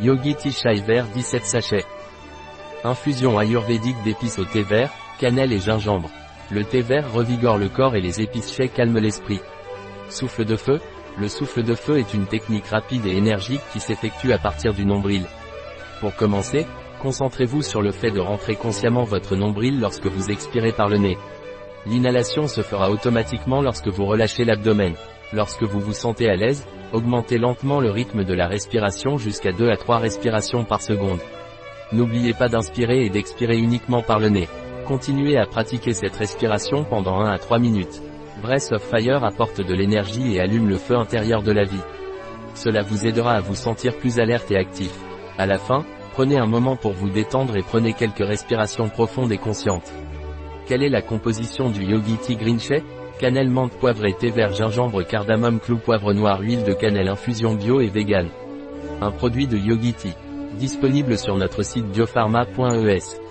Yogi Tea Chai Vert 17 sachets. Infusion ayurvédique d'épices au thé vert, cannelle et gingembre. Le thé vert revigore le corps et les épices chais calment l'esprit. Souffle de feu Le souffle de feu est une technique rapide et énergique qui s'effectue à partir du nombril. Pour commencer, concentrez-vous sur le fait de rentrer consciemment votre nombril lorsque vous expirez par le nez. L'inhalation se fera automatiquement lorsque vous relâchez l'abdomen. Lorsque vous vous sentez à l'aise, augmentez lentement le rythme de la respiration jusqu'à 2 à 3 respirations par seconde. N'oubliez pas d'inspirer et d'expirer uniquement par le nez. Continuez à pratiquer cette respiration pendant 1 à 3 minutes. Breath of Fire apporte de l'énergie et allume le feu intérieur de la vie. Cela vous aidera à vous sentir plus alerte et actif. À la fin, prenez un moment pour vous détendre et prenez quelques respirations profondes et conscientes. Quelle est la composition du Yogi Tea Green Cannelle menthe poivre thé vert gingembre cardamome clou poivre noir huile de cannelle infusion bio et vegan. Un produit de Yogi Tea. Disponible sur notre site biopharma.es.